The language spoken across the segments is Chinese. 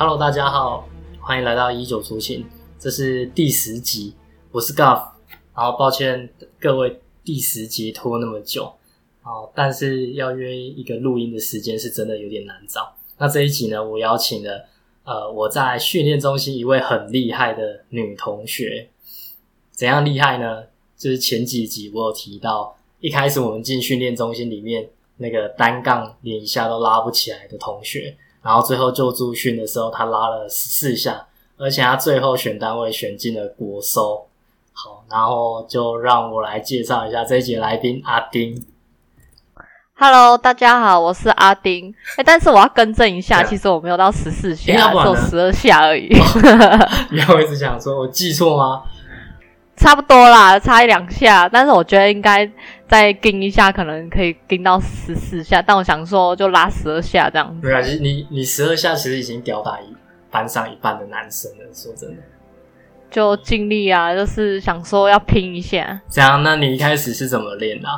Hello，大家好，欢迎来到一九出勤，这是第十集，我是 Guff，然后抱歉各位第十集拖那么久，哦，但是要约一个录音的时间是真的有点难找。那这一集呢，我邀请了呃我在训练中心一位很厉害的女同学，怎样厉害呢？就是前几集我有提到，一开始我们进训练中心里面那个单杠连一下都拉不起来的同学。然后最后就助训的时候，他拉了十四下，而且他最后选单位选进了国收。好，然后就让我来介绍一下这一节来宾阿丁。Hello，大家好，我是阿丁。哎，但是我要更正一下，其实我没有到十四下，只有十二下而已。你要一直想说我记错吗？差不多啦，差一两下，但是我觉得应该再跟一下，可能可以跟到十四下。但我想说，就拉十二下这样。没关系，你你十二下其实已经吊打一班上一半的男生了。说真的，就尽力啊，就是想说要拼一下。这样，那你一开始是怎么练的？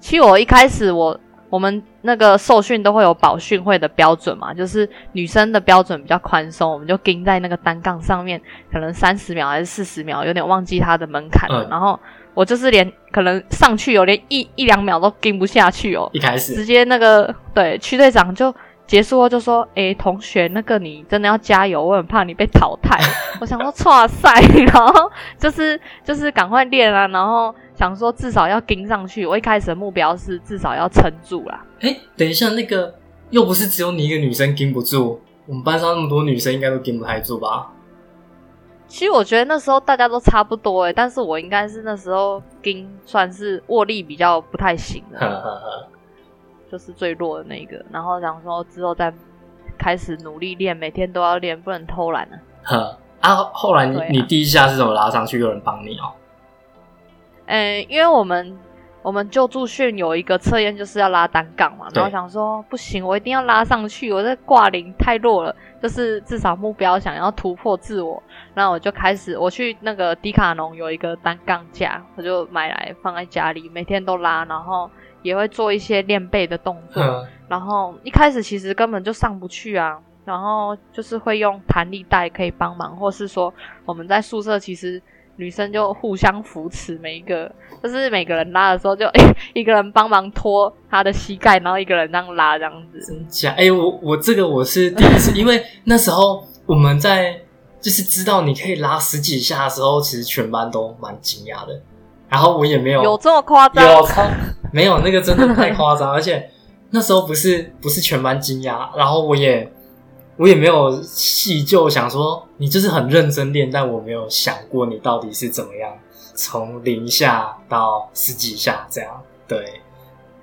其实我一开始我。我们那个受训都会有保训会的标准嘛，就是女生的标准比较宽松，我们就盯在那个单杠上面，可能三十秒还是四十秒，有点忘记它的门槛了。然后我就是连可能上去有连一一两秒都盯不下去哦，一开始直接那个对区队长就结束后就说：“哎，同学，那个你真的要加油，我很怕你被淘汰。” 我想说哇塞，然后就是就是赶快练啊，然后。想说至少要跟上去，我一开始的目标是至少要撑住啦。哎，等一下，那个又不是只有你一个女生跟不住，我们班上那么多女生应该都跟不太住吧？其实我觉得那时候大家都差不多哎，但是我应该是那时候跟算是握力比较不太行的，就是最弱的那个。然后想说之后再开始努力练，每天都要练，不能偷懒了。呵啊，后来你你第一下是怎么拉上去？有人帮你哦？嗯，因为我们我们救助训有一个测验，就是要拉单杠嘛。然后想说不行，我一定要拉上去，我这挂铃太弱了，就是至少目标想要突破自我。然后我就开始，我去那个迪卡侬有一个单杠架，我就买来放在家里，每天都拉，然后也会做一些练背的动作。然后一开始其实根本就上不去啊，然后就是会用弹力带可以帮忙，或是说我们在宿舍其实。女生就互相扶持，每一个就是每个人拉的时候，就 一个人帮忙拖他的膝盖，然后一个人这样拉这样子。真假？哎，我我这个我是第一次，因为那时候我们在就是知道你可以拉十几下的时候，其实全班都蛮惊讶的。然后我也没有有这么夸张，有 没有那个真的太夸张，而且那时候不是不是全班惊讶，然后我也。我也没有细就想说你就是很认真练，但我没有想过你到底是怎么样从零下到十几下这样。对，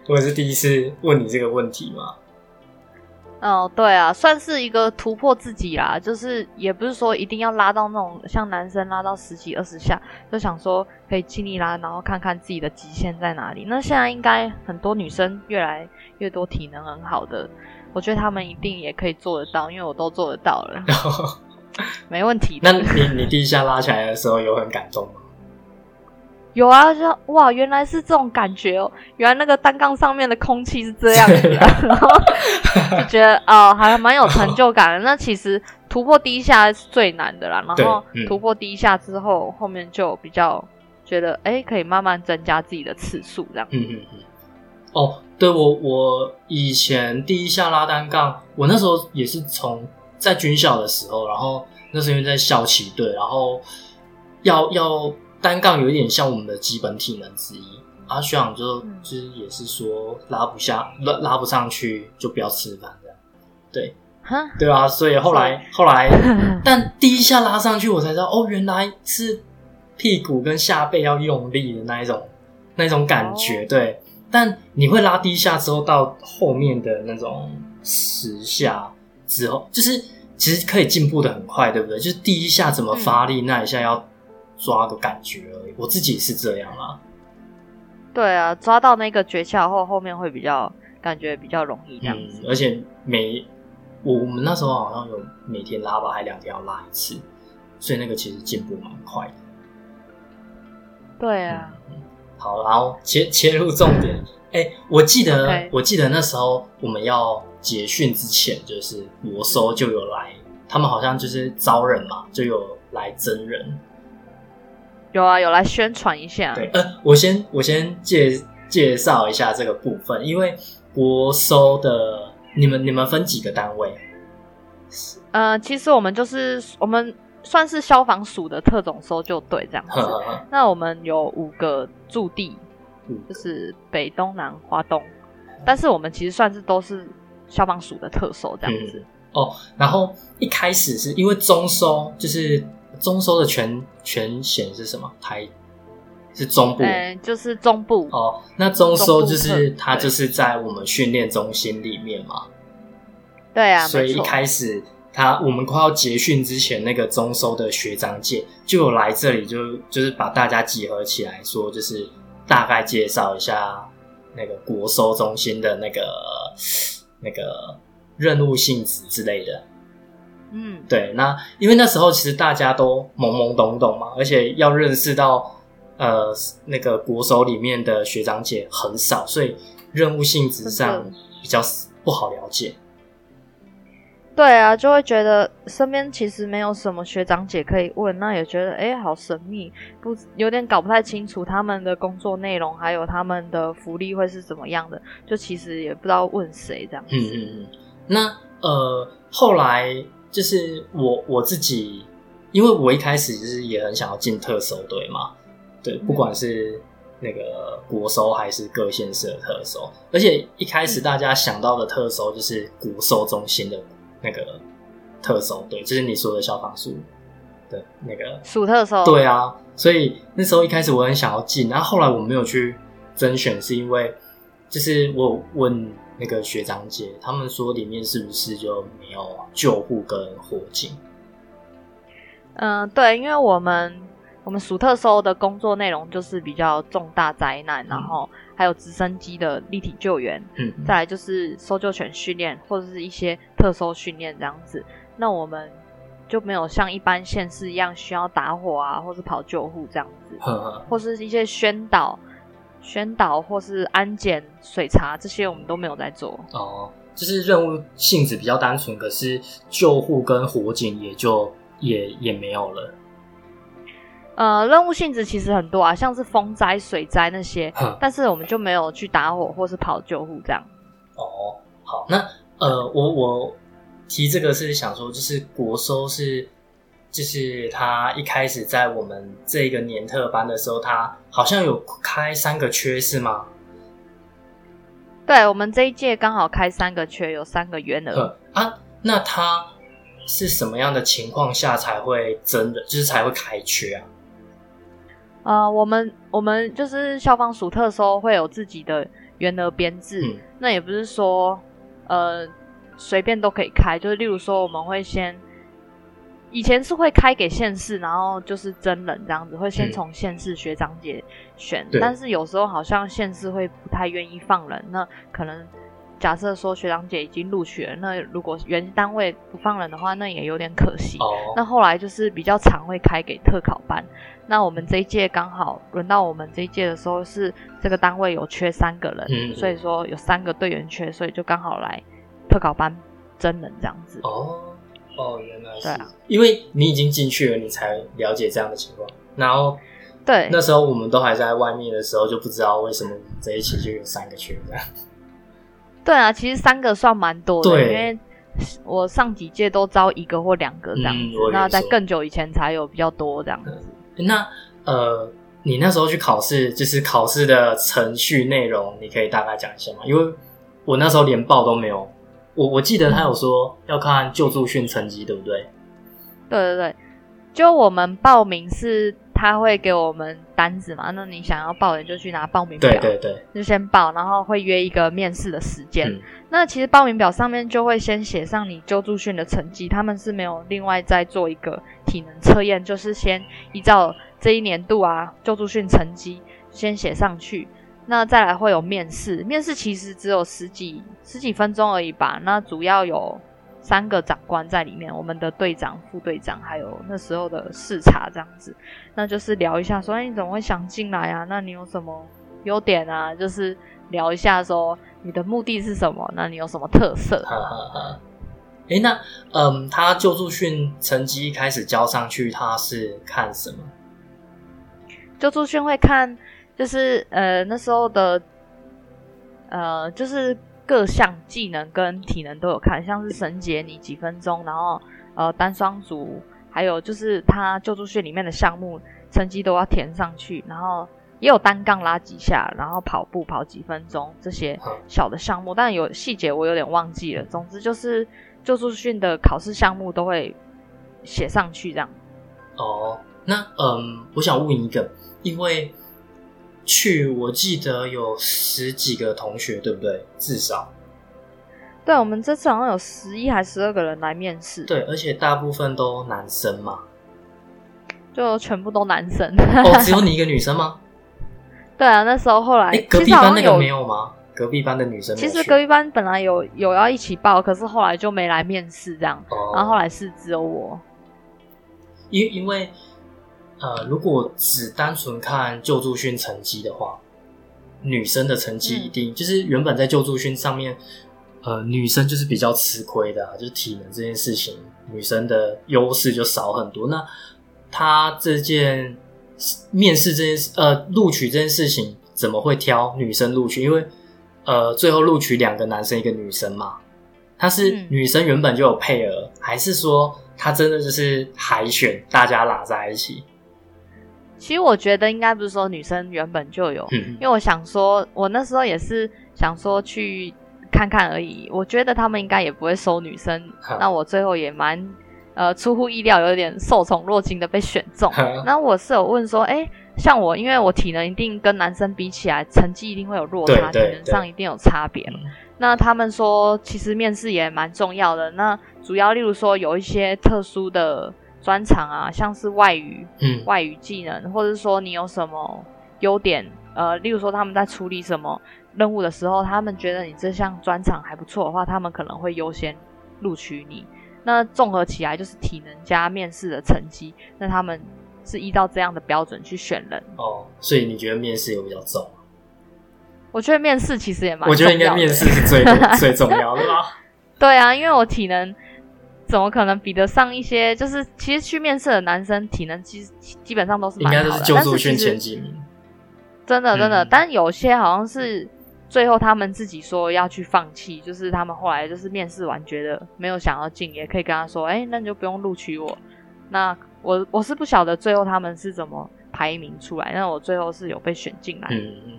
我也是第一次问你这个问题嘛。哦，对啊，算是一个突破自己啦，就是也不是说一定要拉到那种像男生拉到十几二十下，就想说可以尽力拉，然后看看自己的极限在哪里。那现在应该很多女生越来越多体能很好的。我觉得他们一定也可以做得到，因为我都做得到了，没问题。那你你第一下拉起来的时候有很感动吗？有啊，就哇，原来是这种感觉哦，原来那个单杠上面的空气是这样子的，然后就觉得哦，还蛮有成就感的。那其实突破第一下是最难的啦，然后突破第一下之后，后面就比较觉得哎，可以慢慢增加自己的次数这样。嗯嗯嗯。哦，对我我以前第一下拉单杠，我那时候也是从在军校的时候，然后那时候因为在校旗队，然后要要单杠有一点像我们的基本体能之一，阿，学长就就是也是说拉不下拉拉不上去就不要吃饭这样，对，对啊，所以后来后来，但第一下拉上去我才知道，哦，原来是屁股跟下背要用力的那一种那一种感觉，对。但你会拉第一下之后，到后面的那种十下之后，就是其实可以进步的很快，对不对？就是第一下怎么发力，那一下要抓个感觉而已。我自己是这样啦。对啊，抓到那个诀窍后，后面会比较感觉比较容易这样子。而且每我我们那时候好像有每天拉吧，还两天要拉一次，所以那个其实进步蛮快的。对啊。好，然后切切入重点。哎，我记得，我记得那时候我们要结训之前，就是国收就有来，他们好像就是招人嘛，就有来真人。有啊，有来宣传一下。对，呃，我先我先介介绍一下这个部分，因为国收的你们你们分几个单位？呃，其实我们就是我们算是消防署的特种搜救队这样子。那我们有五个驻地，就是北、东南、华东，但是我们其实算是都是消防署的特搜这样子。哦，然后一开始是因为中收就是。中收的全全衔是什么？台是中部，就是中部哦。那中收就是它就是在我们训练中心里面嘛。对啊，所以一开始他我们快要结训之前，那个中收的学长姐就有来这里，就就是把大家集合起来，说就是大概介绍一下那个国收中心的那个那个任务性质之类的。嗯，对，那因为那时候其实大家都懵懵懂懂嘛，而且要认识到呃那个国手里面的学长姐很少，所以任务性质上比较不好了解。对啊，就会觉得身边其实没有什么学长姐可以问，那也觉得哎好神秘，不有点搞不太清楚他们的工作内容，还有他们的福利会是怎么样的，就其实也不知道问谁这样子。嗯嗯嗯，那呃后来。就是我我自己，因为我一开始就是也很想要进特搜队嘛，对，不管是那个国搜还是各县市的特搜，而且一开始大家想到的特搜就是国搜中心的那个特搜队，就是你说的消防署的那个属特搜，对啊，所以那时候一开始我很想要进，然后后来我没有去甄选，是因为就是我问。那个学长姐，他们说里面是不是就没有救护跟火警？嗯，对，因为我们我们属特搜的工作内容就是比较重大灾难，然后还有直升机的立体救援，嗯，再来就是搜救犬训练或者是一些特搜训练这样子。那我们就没有像一般县市一样需要打火啊，或是跑救护这样子，或是一些宣导。宣导或是安检、水查这些，我们都没有在做。哦，就是任务性质比较单纯，可是救护跟火警也就也也没有了。呃，任务性质其实很多啊，像是风灾、水灾那些，但是我们就没有去打火或是跑救护这样。哦，好，那呃，我我提这个是想说，就是国收是。就是他一开始在我们这个年特班的时候，他好像有开三个缺，是吗？对，我们这一届刚好开三个缺，有三个员额啊。那他是什么样的情况下才会真的，就是才会开缺啊？呃，我们我们就是消防署特搜会有自己的员额编制，那也不是说呃随便都可以开，就是例如说我们会先。以前是会开给县市，然后就是真人这样子，会先从县市学长姐选。但是有时候好像县市会不太愿意放人，那可能假设说学长姐已经录取了，那如果原单位不放人的话，那也有点可惜。那后来就是比较常会开给特考班。那我们这一届刚好轮到我们这一届的时候，是这个单位有缺三个人，所以说有三个队员缺，所以就刚好来特考班真人这样子。哦。哦，原来是，对啊，因为你已经进去了，你才了解这样的情况。然后，对，那时候我们都还在外面的时候，就不知道为什么这一期就有三个缺这样。对啊，其实三个算蛮多的，因为我上几届都招一个或两个这样子，那在更久以前才有比较多这样子。那呃，你那时候去考试，就是考试的程序内容，你可以大概讲一下吗？因为我那时候连报都没有。我我记得他有说要看救助训成绩，对不对？对对对，就我们报名是他会给我们单子嘛，那你想要报的就去拿报名表，对对对，就先报，然后会约一个面试的时间。那其实报名表上面就会先写上你救助训的成绩，他们是没有另外再做一个体能测验，就是先依照这一年度啊救助训成绩先写上去。那再来会有面试，面试其实只有十几十几分钟而已吧。那主要有三个长官在里面，我们的队长、副队长，还有那时候的视察这样子。那就是聊一下，说你怎么会想进来啊？那你有什么优点啊，就是聊一下说你的目的是什么，那你有什么特色？哈哈哈。哎，那嗯，他救助训成绩开始交上去，他是看什么？救助训会看，就是呃那时候的呃就是各项技能跟体能都有看，像是绳结你几分钟，然后呃单双足，还有就是他救助训里面的项目成绩都要填上去，然后也有单杠拉几下，然后跑步跑几分钟这些小的项目，但有细节我有点忘记了。总之就是。救助训的考试项目都会写上去，这样。哦，那嗯，我想问一个，因为去我记得有十几个同学，对不对？至少。对，我们这次好像有十一还十二个人来面试。对，而且大部分都男生嘛。就全部都男生。哦，只有你一个女生吗？对啊，那时候后来隔壁班那个没有吗？隔壁班的女生，其实隔壁班本来有有要一起报，可是后来就没来面试这样，然后后来是只有我。因因为呃，如果只单纯看救助训成绩的话，女生的成绩一定就是原本在救助训上面，呃，女生就是比较吃亏的，就是体能这件事情，女生的优势就少很多。那他这件面试这件事，呃，录取这件事情怎么会挑女生录取？因为呃，最后录取两个男生一个女生嘛？他是女生原本就有配额，还是说他真的就是海选，大家拉在一起？其实我觉得应该不是说女生原本就有，因为我想说，我那时候也是想说去看看而已。我觉得他们应该也不会收女生，那我最后也蛮呃出乎意料，有点受宠若惊的被选中。那我是有问说，哎。像我，因为我体能一定跟男生比起来，成绩一定会有落差，体能上一定有差别。那他们说，其实面试也蛮重要的。那主要例如说，有一些特殊的专长啊，像是外语、嗯外语技能，或者是说你有什么优点，呃，例如说他们在处理什么任务的时候，他们觉得你这项专长还不错的话，他们可能会优先录取你。那综合起来就是体能加面试的成绩，那他们。是依照这样的标准去选人哦，所以你觉得面试有比较重？我觉得面试其实也蛮……我觉得应该面试是最 最重要的吧？对啊，因为我体能怎么可能比得上一些？就是其实去面试的男生体能基基本上都是应该都是救助训前几名，真的真的。但有些好像是最后他们自己说要去放弃，就是他们后来就是面试完觉得没有想要进，也可以跟他说：“哎，那你就不用录取我。”那我我是不晓得最后他们是怎么排名出来，那我最后是有被选进来。嗯，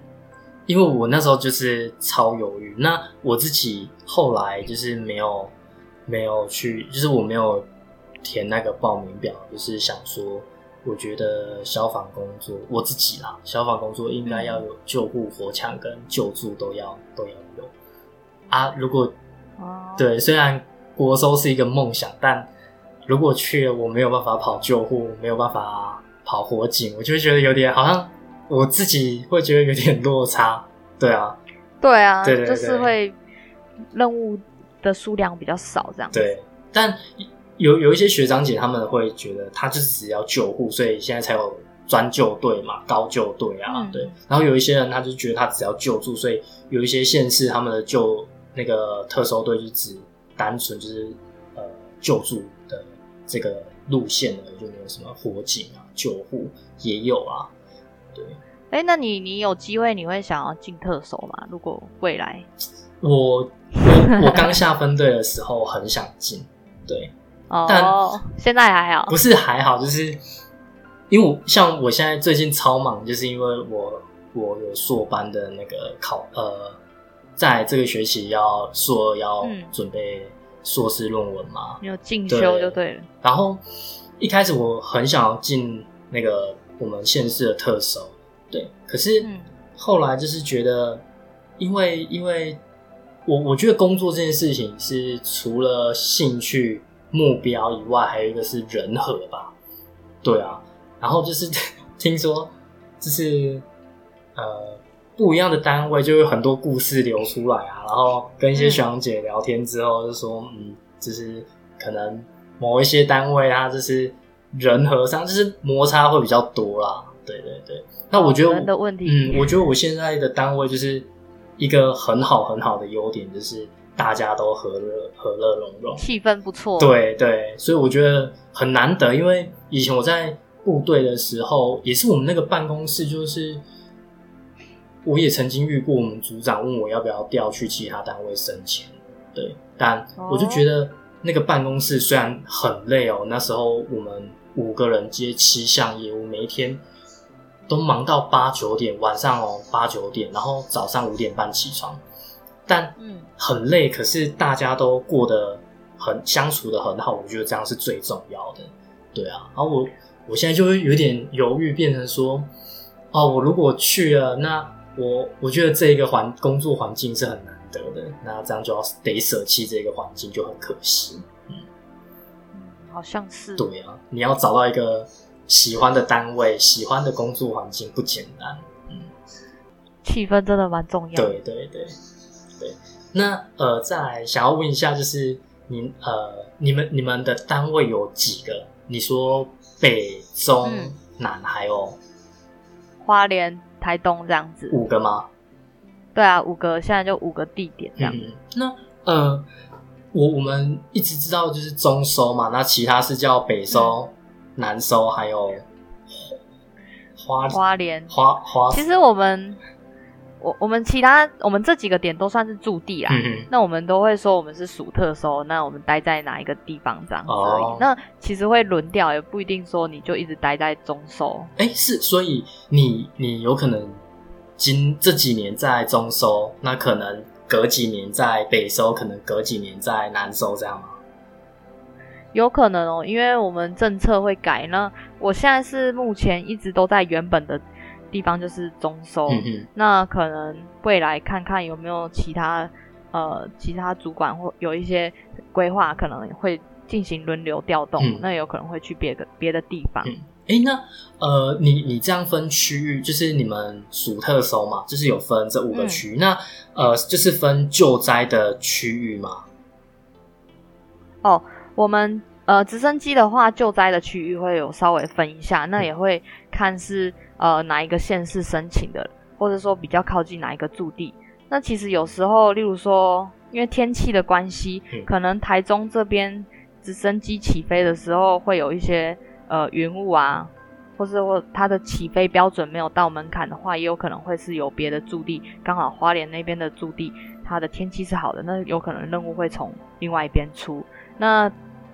因为我那时候就是超犹豫。那我自己后来就是没有没有去，就是我没有填那个报名表，就是想说，我觉得消防工作我自己啦，消防工作应该要有救护、火抢跟救助都要都要有啊。如果对，虽然国收是一个梦想，但如果去了，我没有办法跑救护，没有办法跑火警，我就会觉得有点好像我自己会觉得有点落差。对啊，对啊，对对就是会任务的数量比较少这样。对，但有有一些学长姐他们会觉得他就是只要救护，所以现在才有专救队嘛，高救队啊。对，然后有一些人他就觉得他只要救助，所以有一些县市他们的救那个特搜队就只单纯就是呃救助的。这个路线呢，就没有什么火警啊、救护也有啊。对，哎，那你你有机会你会想要进特首吗？如果未来，我我我刚下分队的时候很想进，对，哦，但现在还好，不是还好，就是因为我像我现在最近超忙，就是因为我我有硕班的那个考，呃，在这个学期要硕要准备。硕士论文嘛，有进修就对了。然后一开始我很想要进那个我们县市的特首，对。可是后来就是觉得，因为因为我我觉得工作这件事情是除了兴趣目标以外，还有一个是人和吧。对啊。然后就是 听说，就是呃。不一样的单位就有很多故事流出来啊，然后跟一些学长姐聊天之后，就说嗯，就是可能某一些单位啊，就是人和上就是摩擦会比较多啦，对对对。那我觉得人的问题，嗯，我觉得我现在的单位就是一个很好很好的优点，就是大家都和乐和乐融融，气氛不错。对对，所以我觉得很难得，因为以前我在部队的时候，也是我们那个办公室，就是我也曾经遇过我们组长问我要不要调去其他单位升迁，对，但我就觉得那个办公室虽然很累哦，那时候我们五个人接七项业务，每一天都忙到八九点，晚上哦八九点，然后早上五点半起床，但嗯，很累，可是大家都过得很相处的很好，我觉得这样是最重要的。对啊，然后我我现在就会有点犹豫，变成说，哦，我如果去了，那我我觉得这一个环工作环境是很难得的，那这样就要得舍弃这个环境，就很可惜。嗯好像是。对啊，你要找到一个喜欢的单位、喜欢的工作环境不简单。嗯气氛真的蛮重要。对对对对，那呃，再来想要问一下，就是你呃，你们你们的单位有几个？你说北中嗯南还有花莲、台东这样子。五个吗？对啊，五个，现在就五个地点这样。嗯，那呃，我我们一直知道就是中收嘛，那其他是叫北收、南收，还有花花莲，花花，其实我们我我们其他我们这几个点都算是驻地啦。嗯嗯那我们都会说我们是属特收，那我们待在哪一个地方这样子而已。哦那其实会轮调，也不一定说你就一直待在中收。哎、是，所以你你有可能今这几年在中收，那可能隔几年在北收，可能隔几年在南收，这样吗？有可能哦，因为我们政策会改。那我现在是目前一直都在原本的地方，就是中收。那可能未来看看有没有其他呃其他主管或有一些规划，可能会进行轮流调动，嗯那有可能会去别的别的地方。嗯哎、那呃，你你这样分区域，就是你们属特收嘛，就是有分这五个区域，那呃，就是分救灾的区域嘛？哦，我们呃直升机的话，救灾的区域会有稍微分一下，那也会看是呃哪一个县市申请的，或者说比较靠近哪一个驻地。那其实有时候，例如说，因为天气的关系，嗯可能台中这边直升机起飞的时候会有一些呃云雾啊，或是或它的起飞标准没有到门槛的话，也有可能会是有别的驻地，刚好花莲那边的驻地它的天气是好的，那有可能任务会从另外一边出。那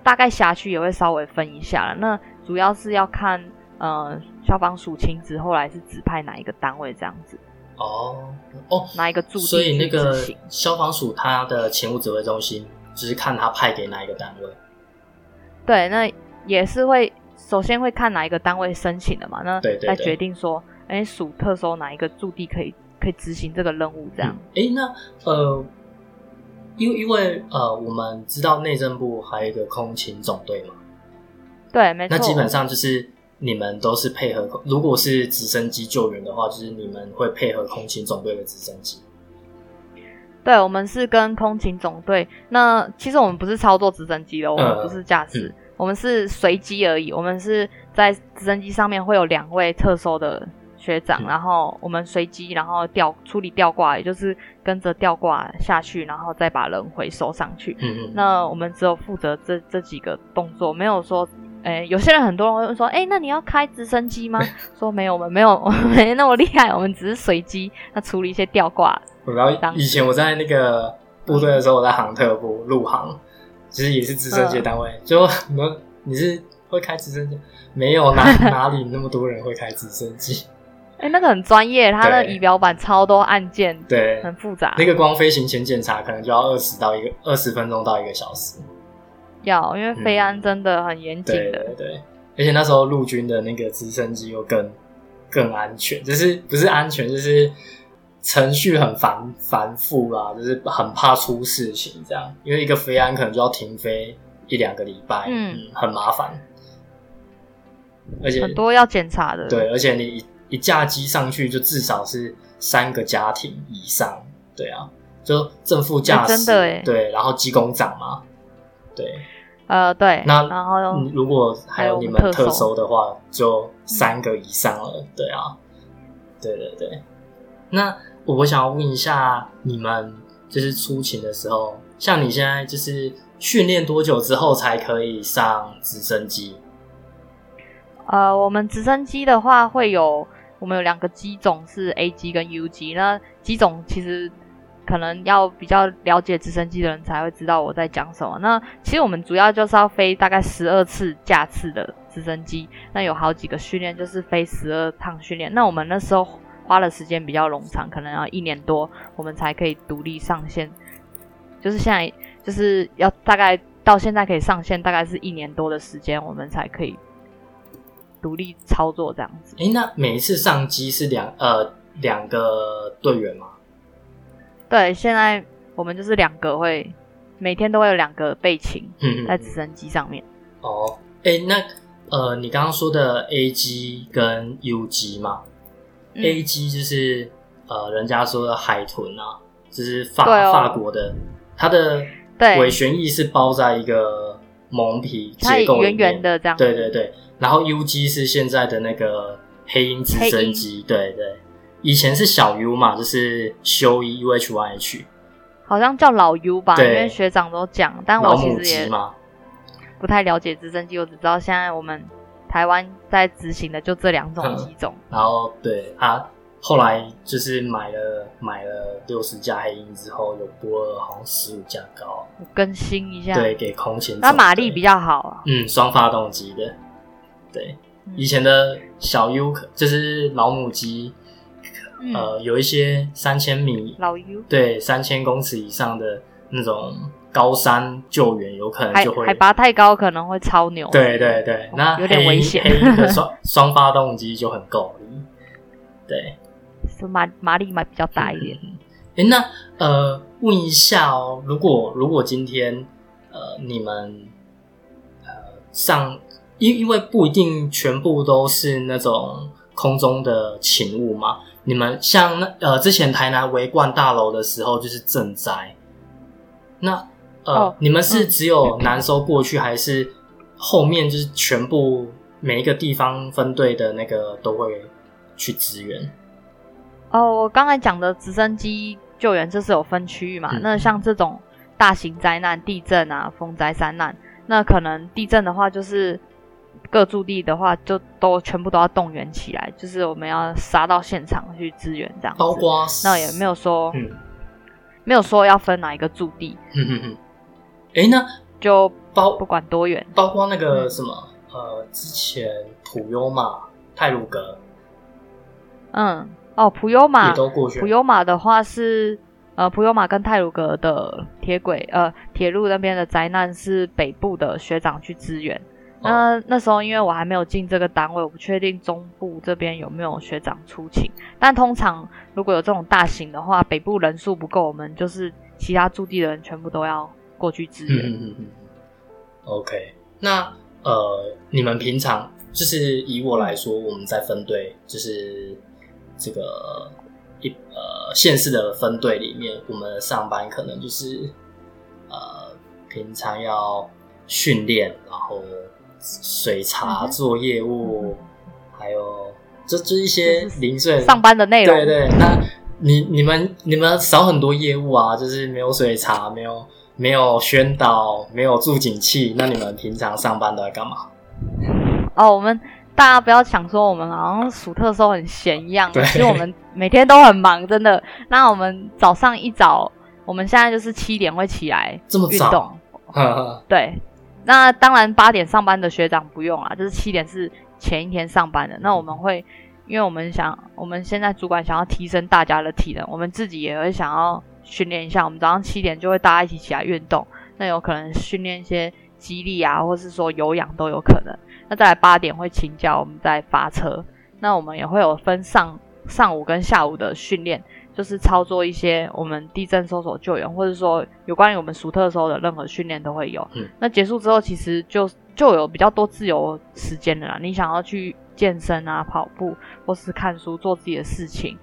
大概辖区也会稍微分一下了。那主要是要看呃消防署亲自后来是指派哪一个单位这样子，哦哦，哪一个驻地所以那去个消防署它的勤务指挥中心，就是看他派给哪一个单位。对，那也是会首先会看哪一个单位申请的嘛，那再决定说，哎，属特搜哪一个驻地可以可以执行这个任务这样。哎、诶那呃，因为因为呃，我们知道内政部还有一个空勤总队嘛，对，没错。那基本上就是你们都是配合，如果是直升机救援的话，就是你们会配合空勤总队的直升机。对，我们是跟空勤总队。那其实我们不是操作直升机的，我们嗯不是驾驶，嗯我们是随机而已。我们是在直升机上面会有两位特搜的学长，嗯然后我们随机，然后吊处理吊挂，也就是跟着吊挂下去，然后再把人回收上去。嗯嗯，那我们只有负责这这几个动作，没有说。哎，有些人很多人会说，哎，那你要开直升机吗？说没有，我们没有，我们没那么厉害，我们只是随机，那处理一些吊挂。以前我在那个部队的时候，我在航特部陆航，其实也是直升机单位。就你们你是会开直升机？没有哪 哪里那么多人会开直升机？哎、那个很专业，它的对仪表板超多按键，对，很复杂。那个光飞行前检查可能就要二十到一个二十分钟到一个小时。要，因为飞安真的很严谨对的。对对，而且那时候陆军的那个直升机又更更安全，就是不是安全，就是程序很繁繁复啦，就是很怕出事情这样。因为一个飞安可能就要停飞一两个礼拜，嗯很麻烦。而且很多要检查的。对，而且你一一架机上去就至少是三个家庭以上，对啊，就正副驾驶，对，然后机工长嘛，对，呃，对。那然后嗯如果还有你们特收的话，就三个以上了。对啊，对对对。那我想要问一下，你们就是出勤的时候，像你现在就是训练多久之后才可以上直升机？呃，我们直升机的话会有，我们有两个机种是 A 机跟 U 机。那机种其实可能要比较了解直升机的人才会知道我在讲什么。那其实我们主要就是要飞大概十二次架次的直升机，那有好几个训练就是飞十二趟训练。那我们那时候花的时间比较冗长，可能要一年多，我们才可以独立上线。就是现在就是要大概到现在可以上线，大概是一年多的时间，我们才可以独立操作这样子。诶，那每一次上机是两呃两个队员吗？对，现在我们就是两个会每天都会有两个备勤嗯在直升机上面。哦，诶，那呃，你刚刚说的 A 机跟 U 机嘛、嗯 a 机就是呃，人家说的海豚啊，就是法、哦法国的，它的尾旋翼是包在一个蒙皮结构里面圆圆的这样。对对对，然后 U G 是现在的那个黑鹰直升机，对对，以前是小 U 嘛，就是修一 UH one H 好像叫老 U 吧，因为学长都讲，但我其实也不太了解直升机，我只知道现在我们台湾在执行的就这两种嗯机种。然后对他后来就是买了买了六十架黑鹰之后，有拨了好像十五架高，我更新一下，对，给空前。那马力比较好啊。嗯双发动机的，对，嗯。以前的小 U 可就是老母机，嗯。呃，有一些三千米老 U 对三千公尺以上的那种高山救援，有可能就会海拔太高可能会超牛。对对对，那有点黑危险。黑鹰的双 双发动机就很够力，对。就马马力嘛比较大一点。哎、那呃，问一下哦，如果如果今天呃你们呃上，因因为不一定全部都是那种空中的勤务嘛，你们像那呃之前台南围冠大楼的时候就是赈灾，那呃、哦你们是只有南收过去，还是后面就是全部每一个地方分队的那个都会去支援？哦，我刚才讲的直升机救援，这是有分区域嘛？嗯那像这种大型灾难，地震啊、风灾、山难，那可能地震的话，就是各驻地的话，就都全部都要动员起来，就是我们要杀到现场去支援这样子。包括那也没有说、嗯没有说要分哪一个驻地，嗯嗯嗯，哎、那就包不管多远。包括那个什么呃，之前普悠玛、泰鲁格嗯，哦，普悠玛也，都过去普，悠玛的话是呃，普悠玛跟泰鲁格的铁轨呃铁路那边的灾难是北部的学长去支援。哦那那时候因为我还没有进这个单位，我不确定中部这边有没有学长出勤。但通常如果有这种大型的话，北部人数不够，我们就是其他驻地的人全部都要过去支援。嗯嗯嗯嗯，OK，那呃，你们平常就是以我来说，我们在分队就是这个一呃县市的分队里面，我们上班可能就是呃平常要训练，然后水茶嗯做业务，还有这这一些零碎上班的内容，对对，那你你们你们少很多业务啊，就是没有水茶，没有没有宣导，没有助警器，那你们平常上班都在干嘛？哦，我们大家不要想说我们好像暑特时候很闲一样，其实我们每天都很忙，真的。那我们早上一早，我们现在就是七点会起来这么早？运动，呵呵对。那当然八点上班的学长不用啊，就是七点是前一天上班的。那我们会，因为我们想，我们现在主管想要提升大家的体能，我们自己也会想要训练一下。我们早上七点就会大家一起起来运动，那有可能训练一些肌力啊，或是说有氧都有可能。那再来八点会请假，我们再发车。那我们也会有分上上午跟下午的训练，就是操作一些我们地震搜索救援，或者说有关于我们暑特搜的任何训练都会有。嗯那结束之后，其实就就有比较多自由时间了啦。你想要去健身啊、跑步，或是看书、做自己的事情，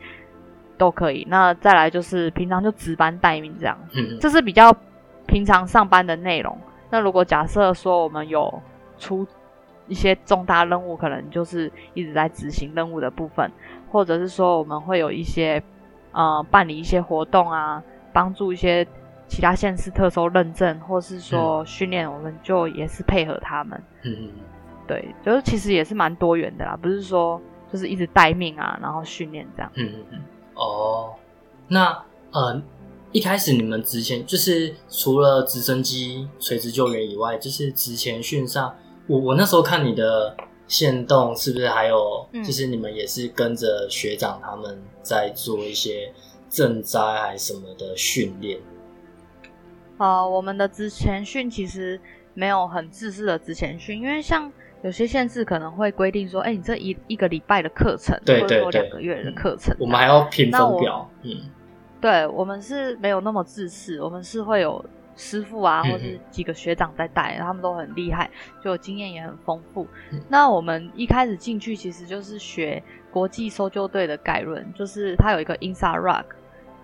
都可以。那再来就是平常就值班待命这样，嗯这是比较平常上班的内容。那如果假设说我们有出一些重大任务，可能就是一直在执行任务的部分，或者是说我们会有一些呃办理一些活动啊，帮助一些其他县市特收认证，或是说训练，我们就也是配合他们。嗯嗯对，就是其实也是蛮多元的啦，不是说就是一直待命啊，然后训练这样。嗯嗯嗯。哦，那呃，一开始你们之前就是除了直升机垂直救援以外，就是之前训上，我我那时候看你的线动，是不是还有嗯。就是你们也是跟着学长他们在做一些赈灾还什么的训练？呃，我们的职前训其实没有很自式的职前训，因为像有些县市可能会规定说，哎、你这一一个礼拜的课程，或对对对。两个月的课程，我们还要评分表，嗯。对我们是没有那么自式，我们是会有师傅啊，嗯或是几个学长在带，他们都很厉害，就经验也很丰富。嗯那我们一开始进去其实就是学国际搜救队的概论，就是它有一个 INSARAG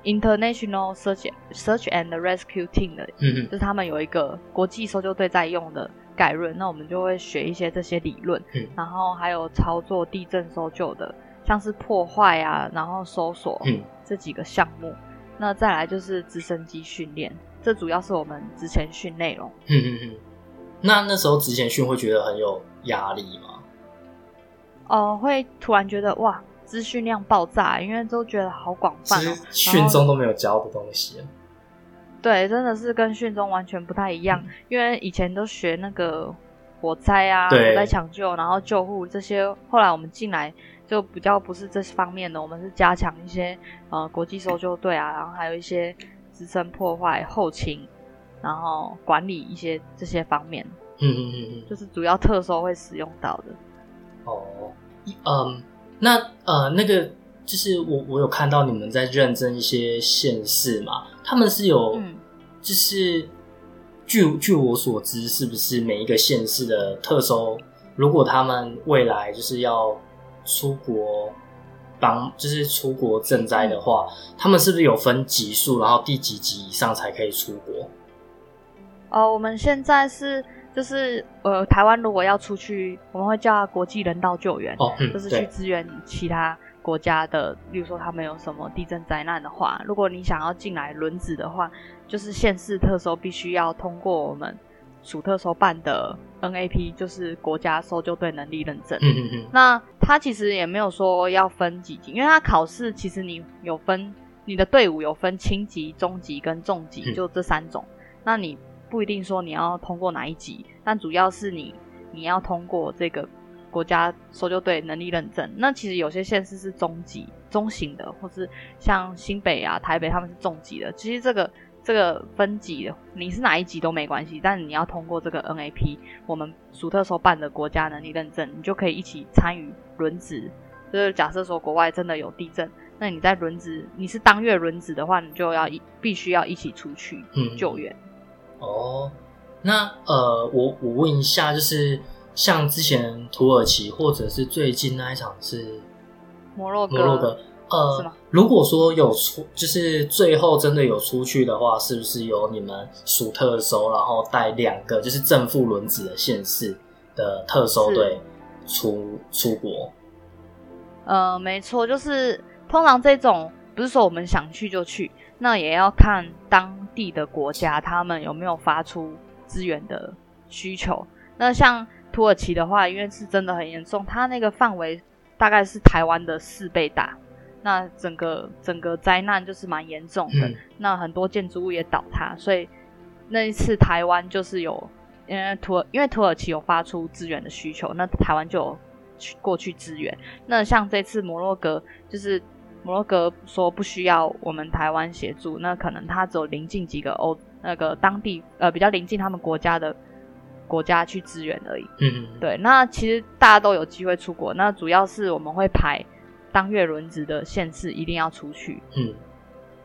International Search Search and Rescue Team 的嗯嗯就是他们有一个国际搜救队在用的概论，那我们就会学一些这些理论，嗯然后还有操作地震搜救的，像是破坏啊，然后搜索嗯这几个项目。那再来就是直升机训练，这主要是我们之前训内容。嗯嗯嗯。那那时候之前训会觉得很有压力吗？哦、会突然觉得哇，资讯量爆炸，因为都觉得好广泛哦。训中都没有教的东西啊。对，真的是跟训中完全不太一样，嗯因为以前都学那个火灾啊、火灾抢救，然后救护这些，后来我们进来就比较不是这方面的，我们是加强一些呃国际搜救队啊，然后还有一些自身破坏、后勤，然后管理一些这些方面，嗯嗯嗯嗯。就是主要特搜会使用到的。哦，嗯，那呃，那个就是我我有看到你们在认证一些县市嘛，他们是有，嗯就是据据我所知，是不是每一个县市的特收，如果他们未来就是要出国帮，就是出国赈灾的话，他们是不是有分级数，然后第几级以上才可以出国？呃，我们现在是就是呃，台湾如果要出去，我们会叫它国际人道救援。哦，嗯，就是去，支援其他国家的，例如说他们有什么地震灾难的话，如果你想要进来轮子的话，就是县市特搜必须要通过我们属特搜办的 NAP，就是国家搜救队能力认证。嗯嗯嗯，那他其实也没有说要分几级，因为他考试其实你有分你的队伍有分轻级、中级跟重级，嗯就这三种。那你不一定说你要通过哪一级，但主要是你你要通过这个国家搜救队能力认证。那其实有些县市是中级、中型的，或是像新北啊、台北他们是重级的。其实这个这个分级的，你是哪一级都没关系，但你要通过这个 NAP，我们属特搜办的国家能力认证，你就可以一起参与轮值。就是假设说国外真的有地震，那你在轮值，你是当月轮值的话，你就要一必须要一起出去嗯救援。哦，那呃，我我问一下，就是像之前土耳其，或者是最近那一场是摩洛哥，摩洛哥，呃是吗，如果说有出，就是最后真的有出去的话，是不是由你们属特收，然后带两个就是正负轮子的县市的特收队出出国？呃，没错，就是通常这种不是说我们想去就去，那也要看当地的国家他们有没有发出资源的需求。那像土耳其的话，因为是真的很严重，它那个范围大概是台湾的四倍大，那整个整个灾难就是蛮严重的。嗯那很多建筑物也倒塌，所以那一次台湾就是有，因为土耳因为土耳其有发出支援的需求，那台湾就有去过去支援。那像这次摩洛哥，就是摩洛哥说不需要我们台湾协助，那可能他只有临近几个欧那个当地呃比较临近他们国家的国家去支援而已。嗯，对，那其实大家都有机会出国，那主要是我们会排当月轮值的县市一定要出去。嗯，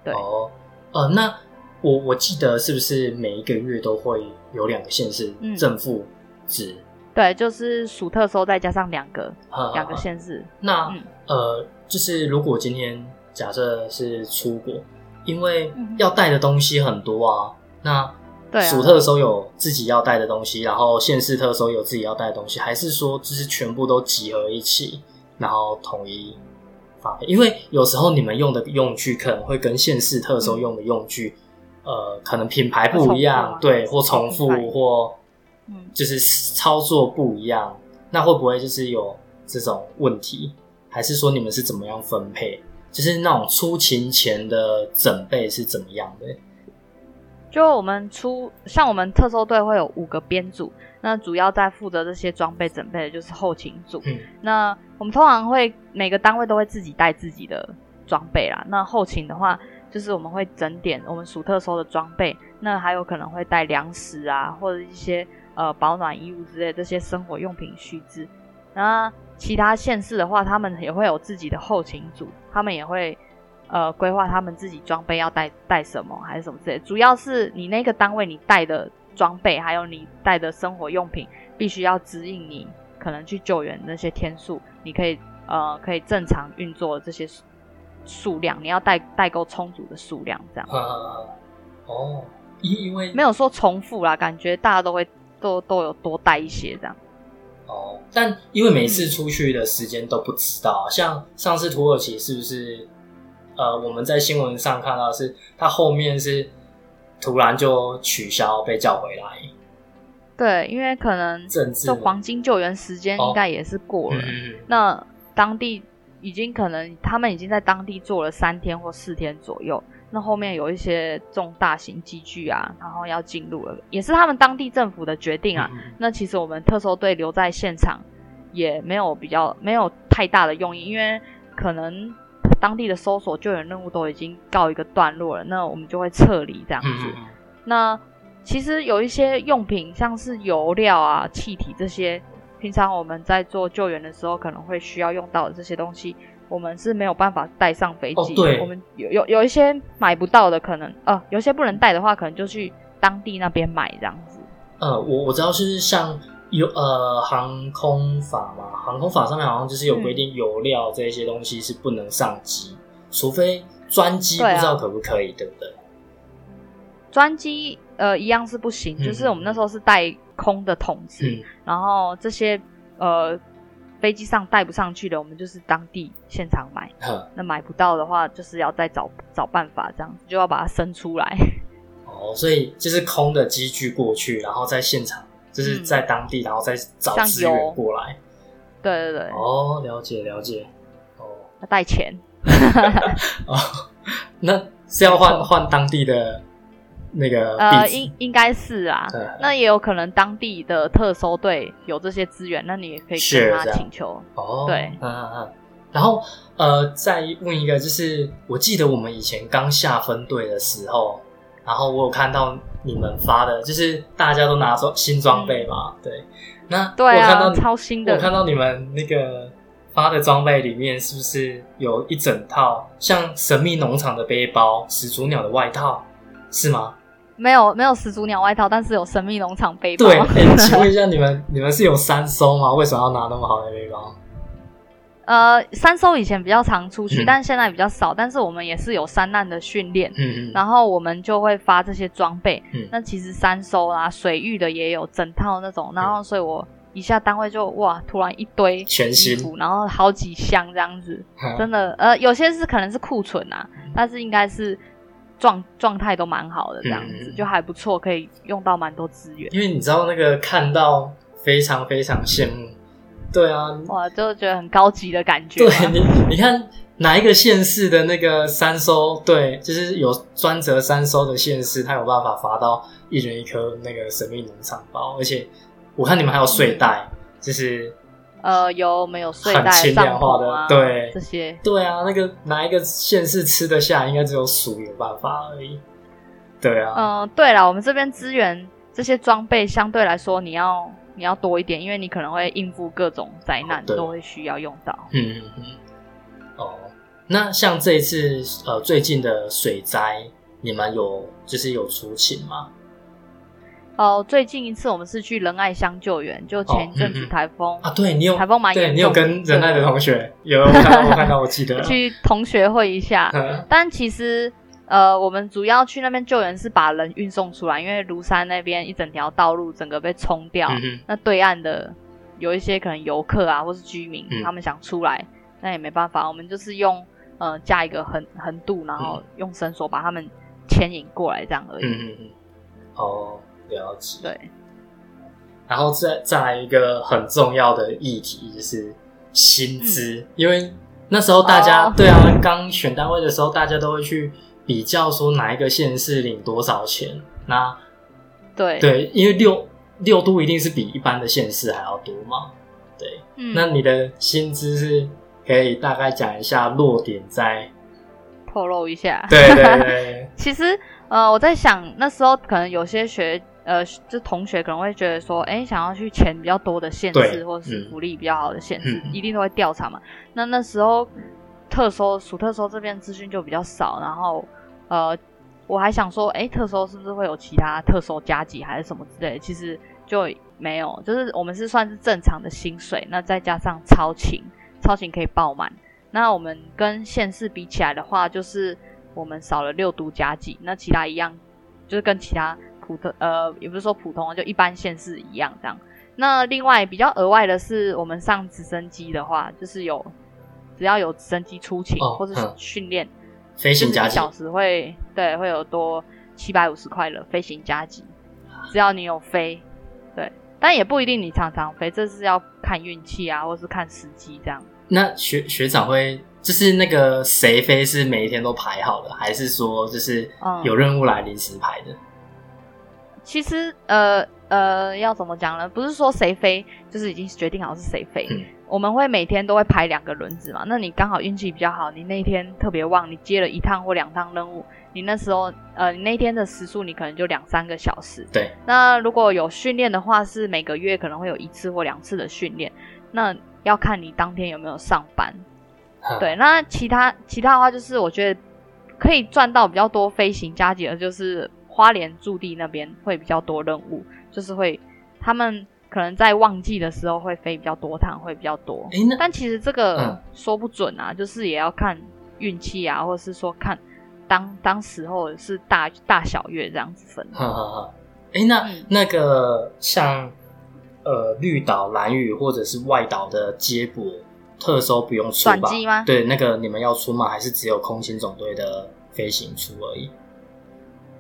对。哦，呃，那我我记得是不是每一个月都会有两个县市嗯。正负值？对，就是属特收再加上两个哈两个县市。那、嗯。呃，就是如果今天假设是出国，因为要带的东西很多啊，那对啊。特收有自己要带的东西，然后县市特收有自己要带的东西，还是说就是全部都集合一起，然后统一因为有时候你们用的用具可能会跟现市特搜用的用具，呃，可能品牌不一样，啊对，或重复或嗯，就是操作不一样，那会不会就是有这种问题？还是说你们是怎么样分配？就是那种出勤前的准备是怎么样的？就我们出像我们特搜队会有五个编组，那主要在负责这些装备准备的就是后勤组。嗯那我们通常会每个单位都会自己带自己的装备啦。那后勤的话，就是我们会整点我们属特搜的装备，那还有可能会带粮食啊，或者一些呃保暖衣物之类这些生活用品须知。那其他县市的话，他们也会有自己的后勤组，他们也会呃规划他们自己装备要带带什么还是什么之类。主要是你那个单位你带的装备，还有你带的生活用品，必须要指引你可能去救援那些天数，你可以呃可以正常运作这些数数量，你要带带够充足的数量，这样啊，哦，因因为没有说重复啦，感觉大家都会都都有多带一些这样。哦，但因为每次出去的时间都不知道，像上次土耳其是不是？呃，我们在新闻上看到是，他后面是突然就取消，被叫回来，对，因为可能政治就黄金救援时间哦。应该也是过了，那当地已经可能他们已经在当地做了三天或四天左右，那后面有一些重大型机具啊，然后要进入了，也是他们当地政府的决定啊。那其实我们特搜队留在现场也没有比较没有太大的用意，因为可能当地的搜索救援任务都已经告一个段落了，那我们就会撤离这样子。那其实有一些用品，像是油料啊、气体这些，平常我们在做救援的时候可能会需要用到的这些东西，我们是没有办法带上飞机。哦对我们有有有一些买不到的，可能呃，有些不能带的话，可能就去当地那边买这样子。呃，我我知道是像有呃航空法嘛，航空法上面好像就是有规定油料这些东西是不能上机，除非专机不知道可不可以，对不对？专机呃一样是不行，嗯就是我们那时候是带空的桶子，嗯，然后这些呃飞机上带不上去的，我们就是当地现场买。那买不到的话，就是要再找找办法，这样子就要把它生出来。哦，所以就是空的机具过去，然后在现场，就是在当地，然后再找像资源油过来。对对对，哦，了解了解。哦要带钱。哦，那是要换换当地的那个呃，应应该是啊。嗯那也有可能当地的特搜队有这些资源，那你也可以跟他请求。哦，对嗯嗯嗯。然后呃，再问一个，就是我记得我们以前刚下分队的时候，然后我有看到你们发的，就是大家都拿装新装备嘛，对。那对啊，我看到超新的我。看到你们那个发的装备里面，是不是有一整套像神秘农场的背包、始祖鸟的外套，是吗？没有没有始祖鸟外套，但是有神秘农场背包。对，哎、请问一下，你们你们是有三艘吗？为什么要拿那么好的背包？呃，三艘以前比较常出去，嗯但现在比较少。但是我们也是有三难的训练，嗯嗯，然后我们就会发这些装备。嗯那其实三艘啊，水域的也有整套那种。然后，所以我一下单位就哇，突然一堆全新，服，然后好几箱这样子，嗯真的呃，有些是可能是库存啊，但是应该是状状态都蛮好的这样子，嗯就还不错，可以用到蛮多资源。因为你知道那个看到非常非常羡慕，对啊，哇，就觉得很高级的感觉对。你你看哪一个县市的那个三收，对，就是有专责三收的县市，他有办法发到一人一颗那个神秘农场包，而且我看你们还有睡袋，就是呃，有我们有睡袋、很轻量化的啊，对这些。对啊，那个哪一个县市吃得下，应该只有鼠有办法而已。对啊，嗯、对了，我们这边资源这些装备相对来说，你要你要多一点，因为你可能会应付各种灾难，对。都会需要用到。嗯嗯嗯，哦，那像这一次呃最近的水灾，你们有就是有出勤吗？哦、最近一次我们是去仁爱乡救援，就前一阵子嗯嗯台风，啊，对你有台风蛮对你有跟仁爱的同学有我看到我看到我记得，去同学会一下。嗯。但其实呃，我们主要去那边救援是把人运送出来，因为庐山那边一整条道路整个被冲掉，嗯那对岸的有一些可能游客啊或是居民，嗯。他们想出来，那也没办法，我们就是用呃架一个横横渡，然后用绳索把他们牵引过来这样而已。嗯嗯嗯，哦，了解。对，然后再再来一个很重要的议题就是薪资，因为那时候大家、哦。对啊，刚选单位的时候，大家都会去比较说哪一个县市领多少钱。那对，对，因为六六都一定是比一般的县市还要多嘛。对，嗯，那你的薪资是可以大概讲一下落点在？透露一下。对对对，其实呃，我在想那时候可能有些学呃，就同学可能会觉得说，哎，想要去钱比较多的县市，或是嗯福利比较好的县市，嗯一定都会调查嘛。那那时候特收属特收这边资讯就比较少，然后呃，我还想说，哎，特收是不是会有其他特收加级还是什么之类的？其实就没有，就是我们是算是正常的薪水，那再加上超勤，超勤可以爆满。那我们跟县市比起来的话，就是我们少了六度加级，那其他一样，就是跟其他普通呃，也不是说普通，就一般县市一样这样。那另外比较额外的是，我们上直升机的话，就是有只要有直升机出勤、哦或是嗯训练，飞行加小时会对会有多七百五十块了飞行加急，只要你有飞，对，但也不一定你常常飞，这是要看运气啊，或是看时机这样。那学学长会就是那个谁飞是每一天都排好的，还是说就是嗯。有任务来临时排的？其实呃呃，要怎么讲呢？不是说谁飞，就是已经决定好是谁飞。嗯我们会每天都会排两个轮子嘛。那你刚好运气比较好，你那天特别旺，你接了一趟或两趟任务，你那时候呃，你那天的时速你可能就两三个小时。对，那如果有训练的话，是每个月可能会有一次或两次的训练。那要看你当天有没有上班。嗯对，那其他其他的话，就是我觉得可以赚到比较多飞行加级的，就是花莲驻地那边会比较多任务，就是会他们可能在旺季的时候会飞比较多趟，会比较多。但其实这个嗯说不准啊，就是也要看运气啊，或者是说看当当时候是大大小月这样子分。哈哈哈。哎、那、嗯那个像呃绿岛、蓝屿或者是外岛的接驳特收不用出吧？转机吗对，那个你们要出吗？还是只有空勤总队的飞行出而已？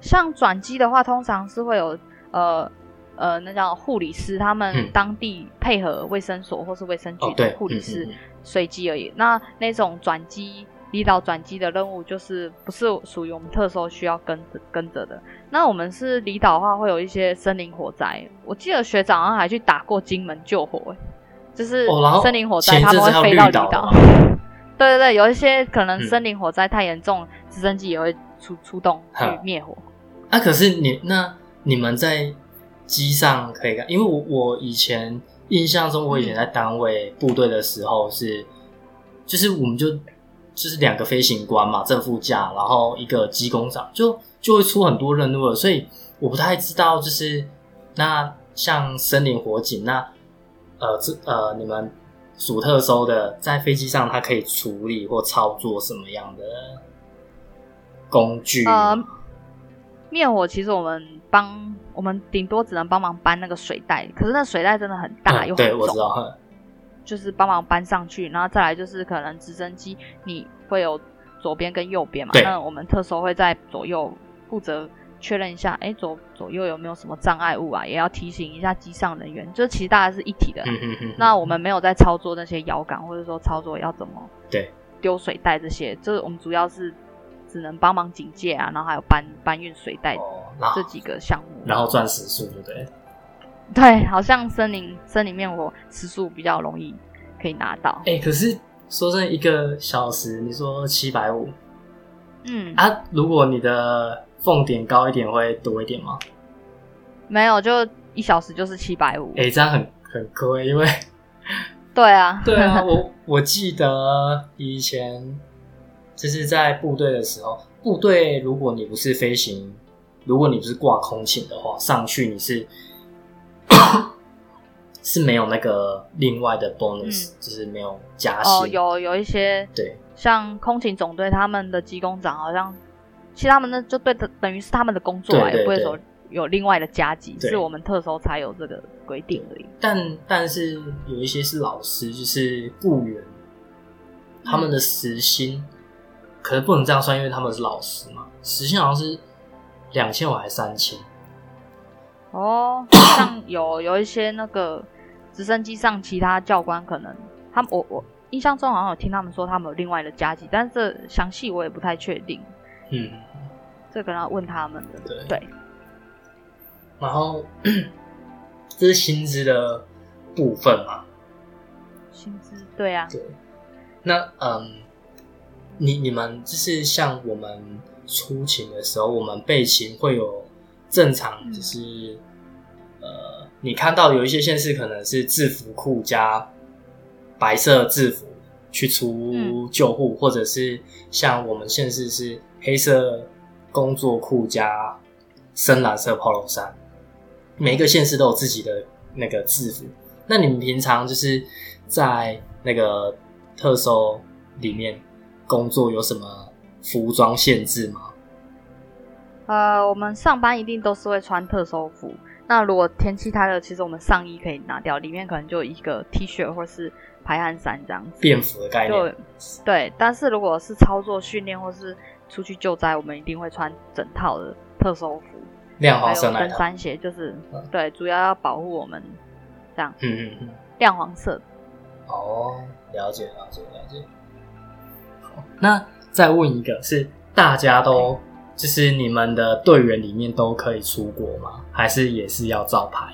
像转机的话，通常是会有呃呃，那叫护理师，他们嗯当地配合卫生所或是卫生局的，护理师随机而已。那那种转机离岛转机的任务，就是不是属于我们特搜需要跟着跟着的。那我们是离岛的话，会有一些森林火灾。我记得学长好像还去打过金门救火、欸，就是森林火灾，他们会飞到离岛。对对对，有一些可能嗯森林火灾太严重，直升机也会出出动去灭火。啊，可是你那你们在机上可以看，因为我我以前印象中，我以前在单位部队的时候是，就是我们就就是两个飞行官嘛，正副驾，然后一个机工长，就就会出很多任务了，所以我不太知道，就是那像森林火警，那呃这呃你们属特搜的在飞机上，它可以处理或操作什么样的工具？呃灭火其实我们帮我们顶多只能帮忙搬那个水袋，可是那水袋真的很大、嗯，又很重，我知道。就是帮忙搬上去，然后再来就是可能直升机你会有左边跟右边嘛，那我们特搜会在左右负责确认一下，哎左左右有没有什么障碍物啊，也要提醒一下机上人员，就是其实大家是一体的。那我们没有在操作那些摇杆，或者说操作要怎么对丢水袋这些，就是我们主要是只能帮忙警戒啊，然后还有搬搬运水袋这几个项目。然后赚时速，对不对？对，好像森林森林面我时速比较容易可以拿到。哎、可是说真的，一个小时你说七百五嗯，啊，如果你的俸点高一点，会多一点吗？没有，就一小时就是七百五。哎、这样很很亏，因为对啊，对啊，我 我记得以前就是在部队的时候，部队如果你不是飞行，如果你不是挂空勤的话，上去你是 是没有那个另外的 bonus，、就是没有加薪。哦，有有一些对，像空勤总队他们的机工长好像其实他们那就对等等于是他们的工作也不会说有另外的加级，是我们特搜才有这个规定而已。但但是有一些是老师，就是雇员，他们的时薪、可是不能这样算，因为他们是老师嘛，时薪好像是两千五还是三千。哦，像有有一些那个直升机上其他教官可能他们我我印象中好像有听他们说他们有另外的加级，但是这详细我也不太确定，嗯，这个要问他们的。对对，然后 这是薪资的部分嘛？薪资对啊，对。那嗯，你你们就是像我们出勤的时候，我们备勤会有正常，就是、呃，你看到有一些县市可能是制服裤加白色制服去出嗯救护，或者是像我们县市是黑色工作裤加深蓝色 polo 衫，每一个县市都有自己的那个制服。那你们平常就是在那个特搜里面工作有什么服装限制吗？呃，我们上班一定都是会穿特搜服。那如果天气太热，其实我们上衣可以拿掉，里面可能就一个 T 恤或是排汗衫这样子。便服的概就念，对，但是如果是操作训练或是出去救灾，我们一定会穿整套的特搜服，亮黄色那一套。登山鞋，就是嗯对，主要要保护我们这样嗯嗯嗯。亮黄色的。哦，了解了解了解。好，那再问一个，是大家都就是你们的队员里面都可以出国吗？还是也是要照排？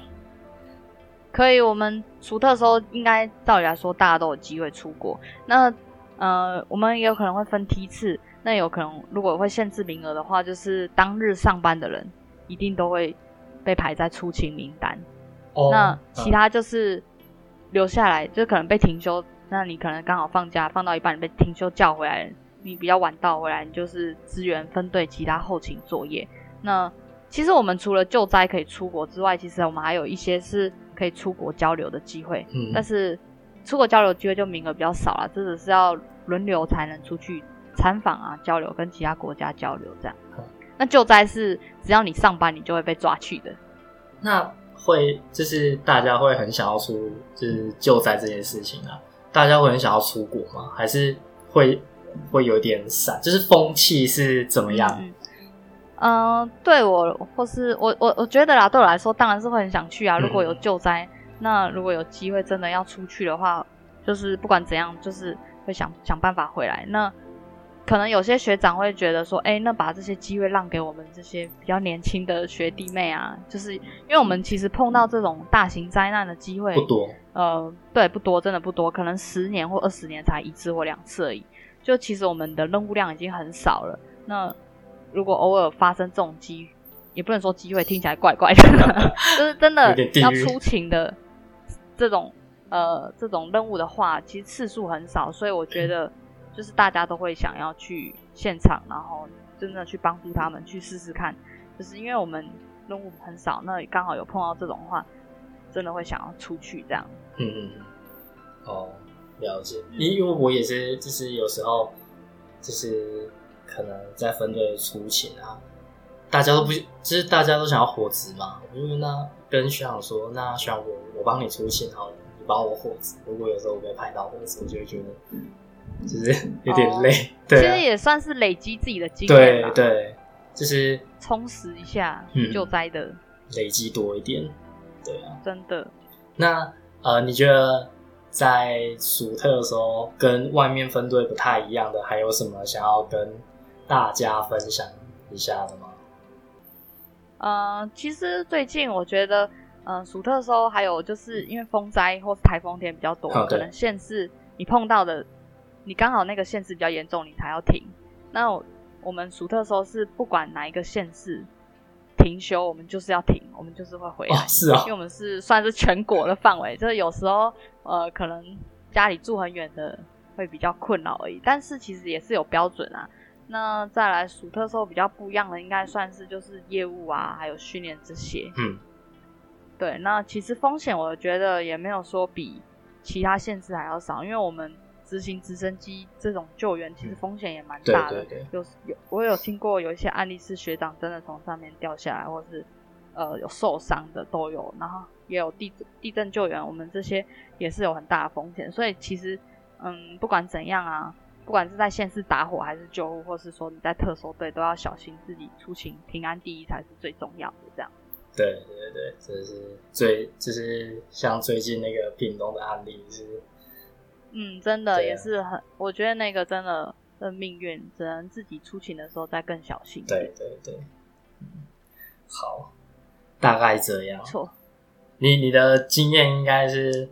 可以，我们除特的时候，应该照理来说大家都有机会出国。那呃，我们也有可能会分梯次，那有可能如果会限制名额的话，就是当日上班的人一定都会被排在出勤名单。哦那其他就是留下来，就可能被停休。那你可能刚好放假，放到一半被停休叫回来，你比较晚到回来，你就是支援分队其他后勤作业。那其实我们除了救灾可以出国之外，其实我们还有一些是可以出国交流的机会。嗯，但是出国交流机会就名额比较少了，这只是要轮流才能出去参访啊、交流，跟其他国家交流这样嗯。那救灾是只要你上班，你就会被抓去的。那会就是大家会很想要出就是救灾这件事情啊，大家会很想要出国吗？还是会会有点散？就是风气是怎么样？嗯，嗯、呃对我或是我我我觉得啦，对我来说当然是会很想去啊。嗯如果有救灾，那如果有机会真的要出去的话，就是不管怎样，就是会想想办法回来。那可能有些学长会觉得说，哎、那把这些机会让给我们这些比较年轻的学弟妹啊，就是因为我们其实碰到这种大型灾难的机会不多，呃，对，不多，真的不多，可能十年或二十年才一次或两次而已。就其实我们的任务量已经很少了。那如果偶尔发生这种机，也不能说机会，听起来怪怪的，就是真的要出勤的这种呃这种任务的话，其实次数很少，所以我觉得 就是大家都会想要去现场，然后真的去帮助他们去试试看，就是因为我们任务很少，那刚好有碰到这种话，真的会想要出去这样。嗯嗯嗯，哦，了解。因因为我也是，就是有时候就是可能在分队出勤啊，大家都不，就是大家都想要火值嘛。我就跟他跟学长说，那学长我我帮你出勤好了，你帮我火值。如果有时候我被拍到火值，我就会觉得就是有点累。其 对啊实也算是累积自己的经验对吧，对，就是充实一下嗯救灾的，累积多一点。对啊，真的。那呃，你觉得在暑特的时候跟外面分队不太一样的，还有什么想要跟大家分享一下的吗？呃，其实最近我觉得，呃，暑特的时候还有就是因为风灾或是台风天比较多，可能县市你碰到的，你刚好那个县市比较严重，你才要停。那我我们暑特的时候是不管哪一个县市停休，我们就是要停，我们就是会回来。哦，是啊因为，我们是算是全国的范围，就是有时候呃可能家里住很远的会比较困扰而已，但是其实也是有标准啊。那再来暑特时候比较不一样的，应该算是就是业务啊，还有训练这些。嗯，对，那其实风险我觉得也没有说比其他县市还要少，因为我们执行直升机这种救援，其实风险也蛮大的。有有，我有听过有一些案例是学长真的从上面掉下来，或是呃有受伤的都有。然后也有地地震救援，我们这些也是有很大的风险。所以其实，嗯，不管怎样啊，不管是在现市打火还是救护，或是说你在特搜队，都要小心自己出勤平安第一才是最重要的。这样。对对对，这是最就是像最近那个屏东的案例是。嗯，真的也是很，我觉得那个真的的命运，只能自己出勤的时候再更小心。对对对，好，大概这样。错，你你的经验应该是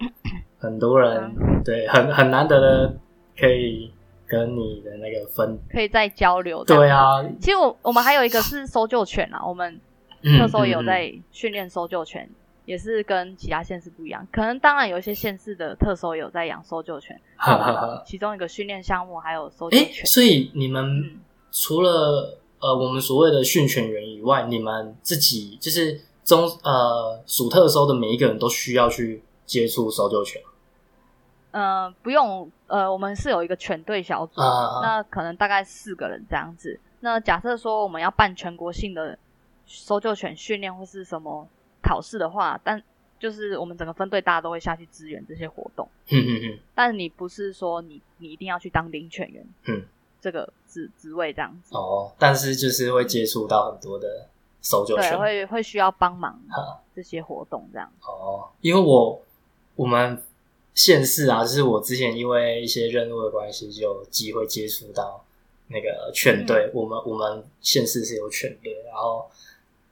很多人对很很难得的，可以跟你的那个分，可以再交流。对啊，其实我我们还有一个是搜救犬啊，我们那时候有在训练搜救犬。也是跟其他县市不一样，可能当然有一些县市的特搜有在养搜救犬，其中一个训练项目还有搜救犬。所以你们除了呃我们所谓的训犬员以外，你们自己就是中呃属特搜的每一个人都需要去接触搜救犬。呃，不用，呃，我们是有一个犬队小组，那可能大概四个人这样子。那假设说我们要办全国性的搜救犬训练或是什么？考试的话，但就是我们整个分队大家都会下去支援这些活动。嗯嗯嗯。但你不是说你你一定要去当领犬员，嗯，这个职职位这样子。哦，但是就是会接触到很多的搜救犬，会会需要帮忙这些活动这样。哦，因为我我们县市啊，就是我之前因为一些任务的关系，就有机会接触到那个犬队。我们我们县市是有犬队，然后。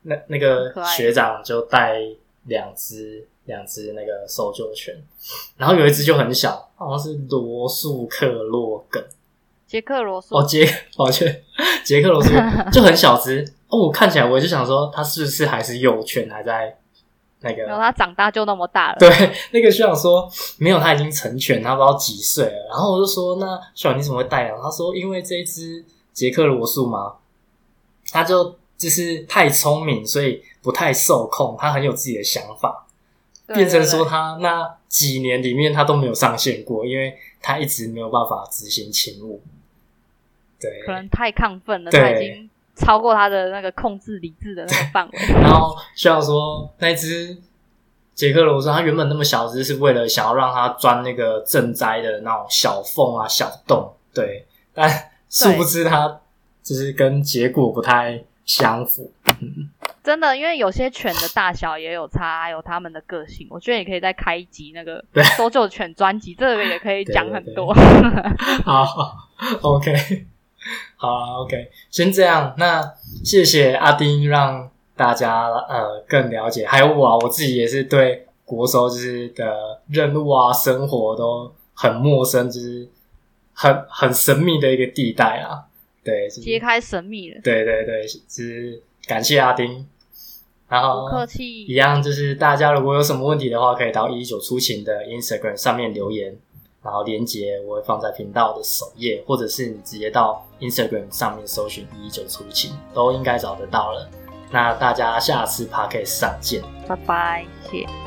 那那个学长就带两只两只那个搜救犬，然后有一只就很小，好像是罗素克洛梗，杰克罗素。哦杰，抱歉，杰克罗素 就很小只。哦，我看起来我就想说它是不是还是幼犬还在那个，然后它长大就那么大了，对，那个学长说没有，他已经成犬，他不知道几岁了，然后我就说那学长你怎么会带养？他说因为这一只杰克罗素嘛，他就。就是太聪明，所以不太受控。他很有自己的想法，变成说他那几年里面他都没有上线过，因为他一直没有办法执行勤务。对，可能太亢奋了，他已经超过他的那个控制理智的那个范围。然后需要说那只杰克罗说，他原本那么小只，是为了想要让他钻那个赈灾的那种小缝啊、小洞。对，但殊不知他就是跟结果不太。相符，真的，因为有些犬的大小也有差，还有它们的个性。我觉得你可以再开一集那个搜救犬专辑，这个也可以讲很多。好，OK，好，OK，先这样。那谢谢阿丁，让大家呃更了解。还有我，啊我自己也是对国搜就是的任务啊、生活都很陌生，就是很很神秘的一个地带啊。对，揭开神秘了。对对对，是感谢阿丁。然后不客气，一样就是大家如果有什么问题的话，可以到一九出勤的 Instagram 上面留言，然后连接我会放在频道的首页，或者是你直接到 Instagram 上面搜寻一九出勤，都应该找得到了。那大家下次 p o d c a s 上见，拜拜，谢。